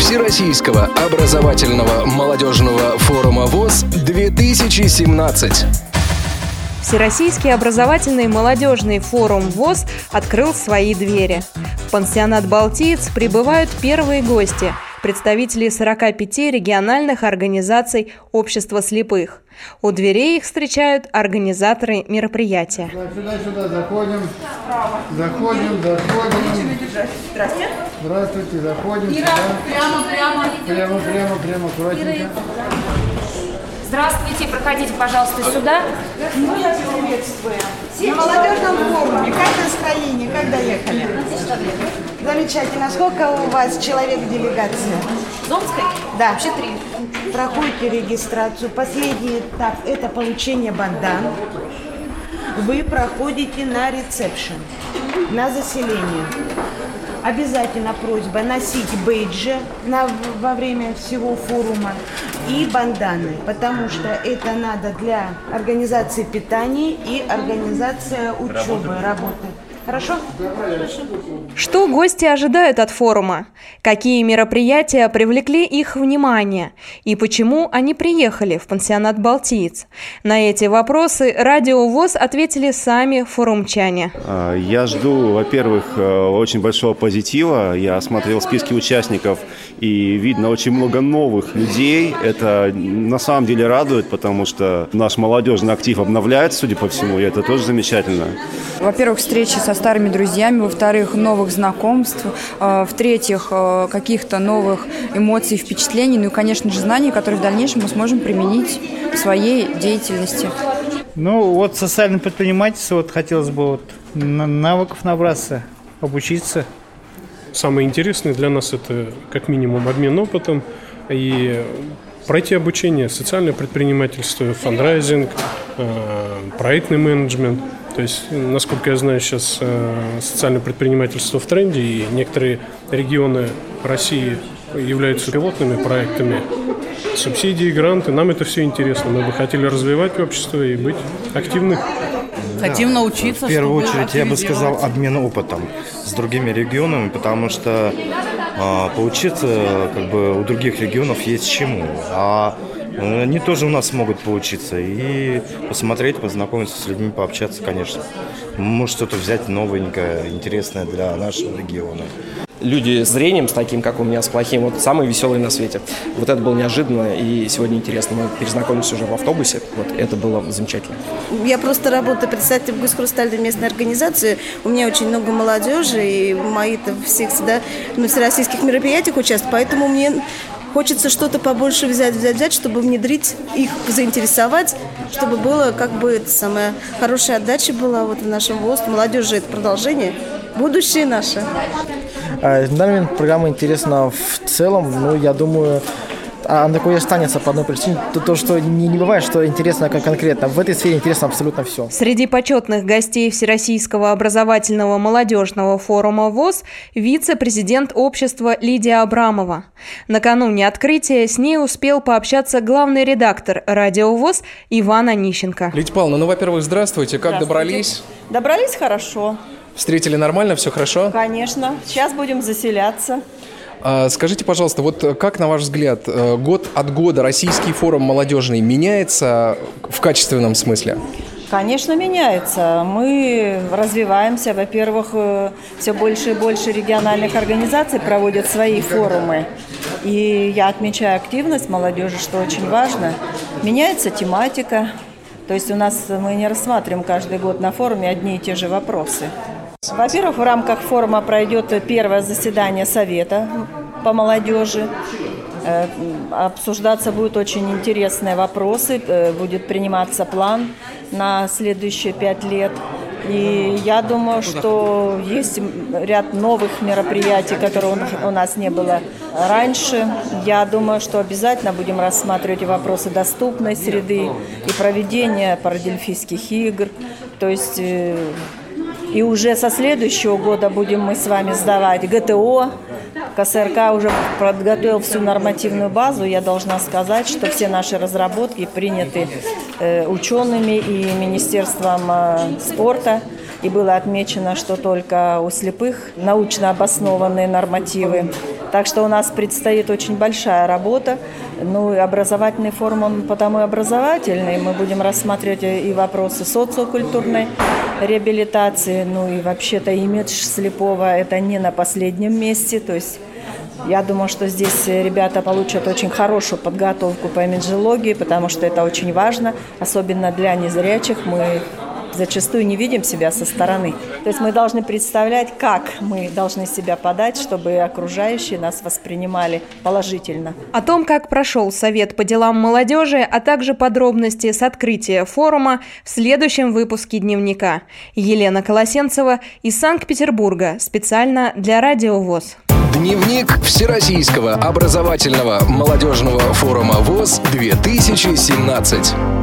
Всероссийского образовательного молодежного форума ВОЗ-2017. Всероссийский образовательный молодежный форум ВОЗ открыл свои двери. В пансионат «Балтиец» прибывают первые гости – представители 45 региональных организаций общества слепых. У дверей их встречают организаторы мероприятия. Сюда, сюда, заходим. Заходим, заходим. Здравствуйте. Здравствуйте, заходим. Ира, прямо, прямо. Прямо, прямо, прямо, аккуратненько. Здравствуйте, проходите, пожалуйста, сюда. Ну, я приветствую. На молодежном форуме. Как настроение? Как доехали? Замечательно. Сколько у вас человек в делегации? Зомской? Да. Вообще три. Проходите регистрацию. Последний этап – это получение бандан. Вы проходите на ресепшн, на заселение. Обязательно просьба носить бейджи на, во время всего форума и банданы, потому что это надо для организации питания и организации учебы, работы. Хорошо? Что гости ожидают от форума? Какие мероприятия привлекли их внимание? И почему они приехали в пансионат «Балтиец»? На эти вопросы Радио ВОЗ ответили сами форумчане. А, я жду, во-первых, э, очень большого позитива. Я смотрел списки участников, и видно очень много новых людей. Это на самом деле радует, потому что наш молодежный актив обновляется, судя по всему, и это тоже замечательно. Во-первых, встречи со старыми друзьями, во-вторых, новых знакомств, э, в-третьих, э, каких-то новых эмоций, впечатлений, ну и, конечно же, знаний, которые в дальнейшем мы сможем применить в своей деятельности. Ну, вот социальное предпринимательство, вот хотелось бы вот навыков набраться, обучиться. Самое интересное для нас это как минимум обмен опытом и пройти обучение, социальное предпринимательство, фандрайзинг, э, проектный менеджмент – то есть, насколько я знаю, сейчас э, социальное предпринимательство в тренде, и некоторые регионы России являются пилотными проектами. Субсидии, гранты, нам это все интересно. Мы бы хотели развивать общество и быть активны. Хотим научиться. В первую очередь, я бы сказал, обмен опытом с другими регионами, потому что э, поучиться как бы у других регионов есть чему. А они тоже у нас могут поучиться и посмотреть, познакомиться с людьми, пообщаться, конечно. Может что-то взять новенькое, интересное для нашего региона люди с зрением, с таким, как у меня, с плохим, вот самые веселые на свете. Вот это было неожиданно и сегодня интересно. Мы перезнакомились уже в автобусе, вот это было замечательно. Я просто работаю представителем Гусхрустальной местной организации. У меня очень много молодежи, и мои-то всегда на всероссийских мероприятиях участвуют, поэтому мне Хочется что-то побольше взять, взять, взять, чтобы внедрить их, заинтересовать, чтобы было как бы это самая хорошая отдача была вот в нашем ВОЗ. Молодежь это продолжение, будущее наше. А, Данная программа интересна в целом, ну, я думаю, а она такой останется по одной причине, то, то что не, не бывает, что интересно как конкретно. В этой сфере интересно абсолютно все. Среди почетных гостей Всероссийского образовательного молодежного форума ВОЗ вице-президент общества Лидия Абрамова. Накануне открытия с ней успел пообщаться главный редактор радио ВОЗ Иван Онищенко. Лидия Павловна, ну, во-первых, здравствуйте. Как здравствуйте. добрались? Добрались хорошо. Встретили нормально, все хорошо? Конечно. Сейчас будем заселяться. А, скажите, пожалуйста, вот как, на ваш взгляд, э, год от года российский форум молодежный меняется в качественном смысле? Конечно, меняется. Мы развиваемся. Во-первых, э, все больше и больше региональных организаций проводят свои форумы. И я отмечаю активность молодежи, что очень важно. Меняется тематика. То есть у нас мы не рассматриваем каждый год на форуме одни и те же вопросы. Во-первых, в рамках форума пройдет первое заседание Совета по молодежи. Э, обсуждаться будут очень интересные вопросы, э, будет приниматься план на следующие пять лет. И я думаю, что есть ряд новых мероприятий, которые у нас не было раньше. Я думаю, что обязательно будем рассматривать вопросы доступной среды и проведения парадельфийских игр. То есть э, и уже со следующего года будем мы с вами сдавать ГТО. КСРК уже подготовил всю нормативную базу. Я должна сказать, что все наши разработки приняты э, учеными и Министерством э, спорта. И было отмечено, что только у слепых научно обоснованные нормативы Так что у нас предстоит очень большая работа. Ну и образовательный форум, он потому и образовательный. Мы будем рассматривать и вопросы социокультурной реабилитации. Ну и вообще-то имидж слепого – это не на последнем месте. То есть я думаю, что здесь ребята получат очень хорошую подготовку по имиджологии, потому что это очень важно, особенно для незрячих. Мы зачастую не видим себя со стороны. То есть мы должны представлять, как мы должны себя подать, чтобы окружающие нас воспринимали положительно. О том, как прошел Совет по делам молодежи, а также подробности с открытия форума в следующем выпуске «Дневника». Елена Колосенцева из Санкт-Петербурга специально для Радио ВОЗ. Дневник Всероссийского образовательного молодежного форума ВОЗ 2017.